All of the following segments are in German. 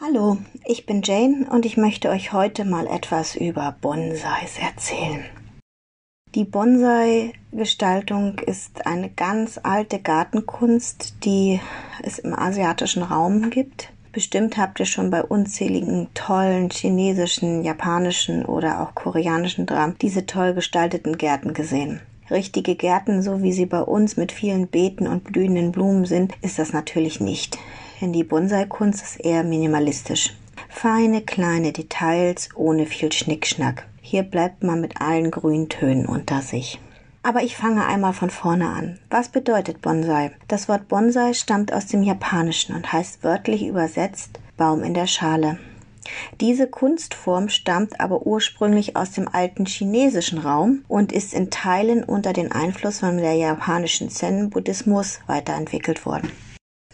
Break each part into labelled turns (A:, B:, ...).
A: Hallo, ich bin Jane und ich möchte euch heute mal etwas über Bonsais erzählen. Die Bonsai-Gestaltung ist eine ganz alte Gartenkunst, die es im asiatischen Raum gibt. Bestimmt habt ihr schon bei unzähligen tollen chinesischen, japanischen oder auch koreanischen Dramen diese toll gestalteten Gärten gesehen. Richtige Gärten, so wie sie bei uns mit vielen Beeten und blühenden Blumen sind, ist das natürlich nicht denn die Bonsai-Kunst ist eher minimalistisch. Feine kleine Details ohne viel Schnickschnack. Hier bleibt man mit allen Grüntönen unter sich. Aber ich fange einmal von vorne an. Was bedeutet Bonsai? Das Wort Bonsai stammt aus dem Japanischen und heißt wörtlich übersetzt Baum in der Schale. Diese Kunstform stammt aber ursprünglich aus dem alten chinesischen Raum und ist in Teilen unter den Einfluss von der japanischen Zen-Buddhismus weiterentwickelt worden.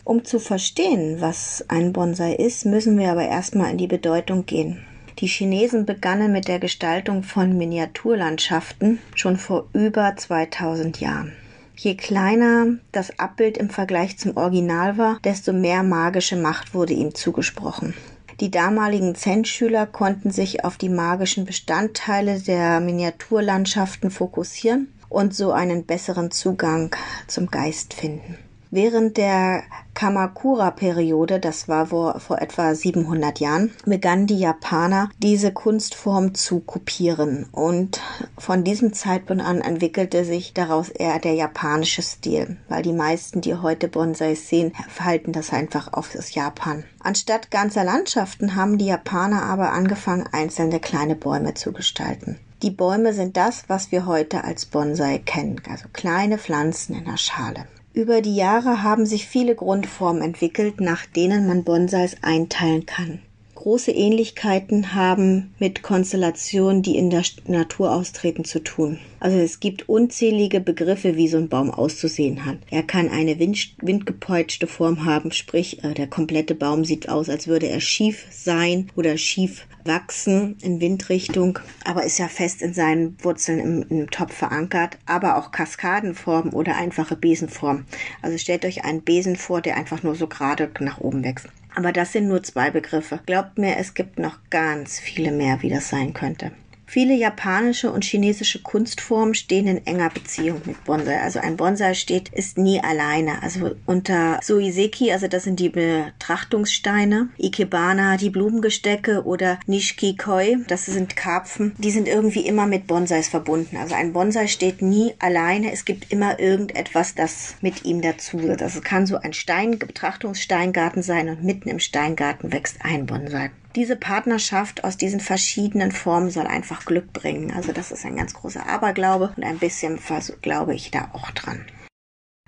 A: Um zu verstehen, was ein Bonsai ist, müssen wir aber erstmal in die Bedeutung gehen. Die Chinesen begannen mit der Gestaltung von Miniaturlandschaften schon vor über 2000 Jahren. Je kleiner das Abbild im Vergleich zum Original war, desto mehr magische Macht wurde ihm zugesprochen. Die damaligen Zen-Schüler konnten sich auf die magischen Bestandteile der Miniaturlandschaften fokussieren und so einen besseren Zugang zum Geist finden. Während der Kamakura-Periode, das war vor, vor etwa 700 Jahren, begannen die Japaner diese Kunstform zu kopieren und von diesem Zeitpunkt an entwickelte sich daraus eher der japanische Stil, weil die meisten, die heute Bonsais sehen, verhalten das einfach auf das Japan. Anstatt ganzer Landschaften haben die Japaner aber angefangen, einzelne kleine Bäume zu gestalten. Die Bäume sind das, was wir heute als Bonsai kennen, also kleine Pflanzen in der Schale. Über die Jahre haben sich viele Grundformen entwickelt, nach denen man Bonsais einteilen kann. Große Ähnlichkeiten haben mit Konstellationen, die in der Natur austreten, zu tun. Also es gibt unzählige Begriffe, wie so ein Baum auszusehen hat. Er kann eine wind windgepeitschte Form haben, sprich äh, der komplette Baum sieht aus, als würde er schief sein oder schief wachsen in Windrichtung, aber ist ja fest in seinen Wurzeln im, im Topf verankert, aber auch Kaskadenformen oder einfache Besenformen. Also stellt euch einen Besen vor, der einfach nur so gerade nach oben wächst. Aber das sind nur zwei Begriffe. Glaubt mir, es gibt noch ganz viele mehr, wie das sein könnte. Viele japanische und chinesische Kunstformen stehen in enger Beziehung mit Bonsai. Also ein Bonsai steht, ist nie alleine. Also unter Suiseki, also das sind die Betrachtungssteine, Ikebana, die Blumengestecke oder Nishikoi, das sind Karpfen, die sind irgendwie immer mit Bonsais verbunden. Also ein Bonsai steht nie alleine. Es gibt immer irgendetwas, das mit ihm dazu wird. Also es kann so ein Stein, Betrachtungssteingarten sein und mitten im Steingarten wächst ein Bonsai diese Partnerschaft aus diesen verschiedenen Formen soll einfach Glück bringen. Also das ist ein ganz großer Aberglaube und ein bisschen glaube ich da auch dran.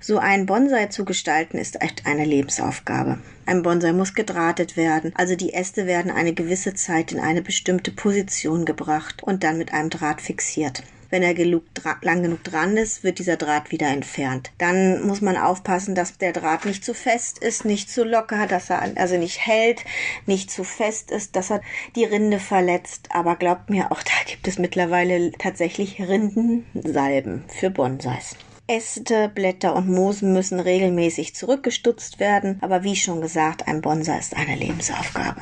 A: So einen Bonsai zu gestalten ist echt eine Lebensaufgabe. Ein Bonsai muss gedrahtet werden, also die Äste werden eine gewisse Zeit in eine bestimmte Position gebracht und dann mit einem Draht fixiert. Wenn er genug lang genug dran ist, wird dieser Draht wieder entfernt. Dann muss man aufpassen, dass der Draht nicht zu fest ist, nicht zu locker, dass er also nicht hält, nicht zu fest ist, dass er die Rinde verletzt. Aber glaubt mir, auch da gibt es mittlerweile tatsächlich Rindensalben für Bonsais. Äste, Blätter und Moosen müssen regelmäßig zurückgestutzt werden, aber wie schon gesagt, ein Bonsai ist eine Lebensaufgabe.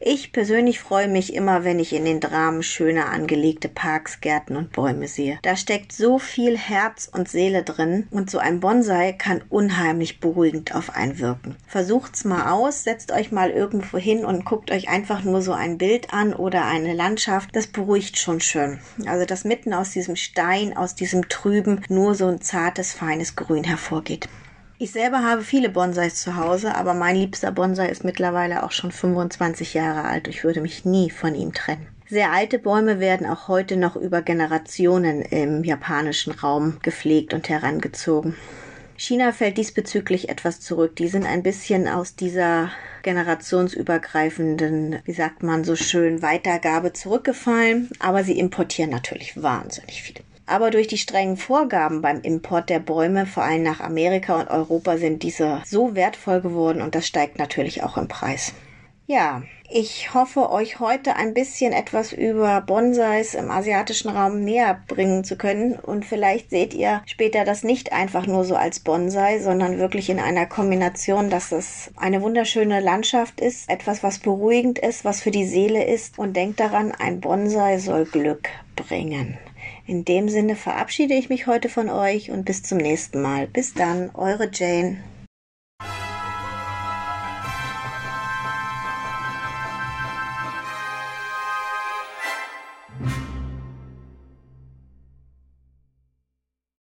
A: Ich persönlich freue mich immer, wenn ich in den Dramen schöne angelegte Parks, Gärten und Bäume sehe. Da steckt so viel Herz und Seele drin und so ein Bonsai kann unheimlich beruhigend auf einen wirken. Versucht's mal aus, setzt euch mal irgendwo hin und guckt euch einfach nur so ein Bild an oder eine Landschaft. Das beruhigt schon schön. Also, dass mitten aus diesem Stein, aus diesem Trüben nur so ein zartes, feines Grün hervorgeht. Ich selber habe viele Bonsais zu Hause, aber mein liebster Bonsai ist mittlerweile auch schon 25 Jahre alt. Ich würde mich nie von ihm trennen. Sehr alte Bäume werden auch heute noch über Generationen im japanischen Raum gepflegt und herangezogen. China fällt diesbezüglich etwas zurück. Die sind ein bisschen aus dieser generationsübergreifenden, wie sagt man so schön, Weitergabe zurückgefallen, aber sie importieren natürlich wahnsinnig viel. Aber durch die strengen Vorgaben beim Import der Bäume, vor allem nach Amerika und Europa, sind diese so wertvoll geworden und das steigt natürlich auch im Preis. Ja, ich hoffe, euch heute ein bisschen etwas über Bonsais im asiatischen Raum näher bringen zu können. Und vielleicht seht ihr später das nicht einfach nur so als Bonsai, sondern wirklich in einer Kombination, dass es eine wunderschöne Landschaft ist, etwas, was beruhigend ist, was für die Seele ist. Und denkt daran, ein Bonsai soll Glück bringen. In dem Sinne verabschiede ich mich heute von euch und bis zum nächsten Mal. Bis dann, eure Jane.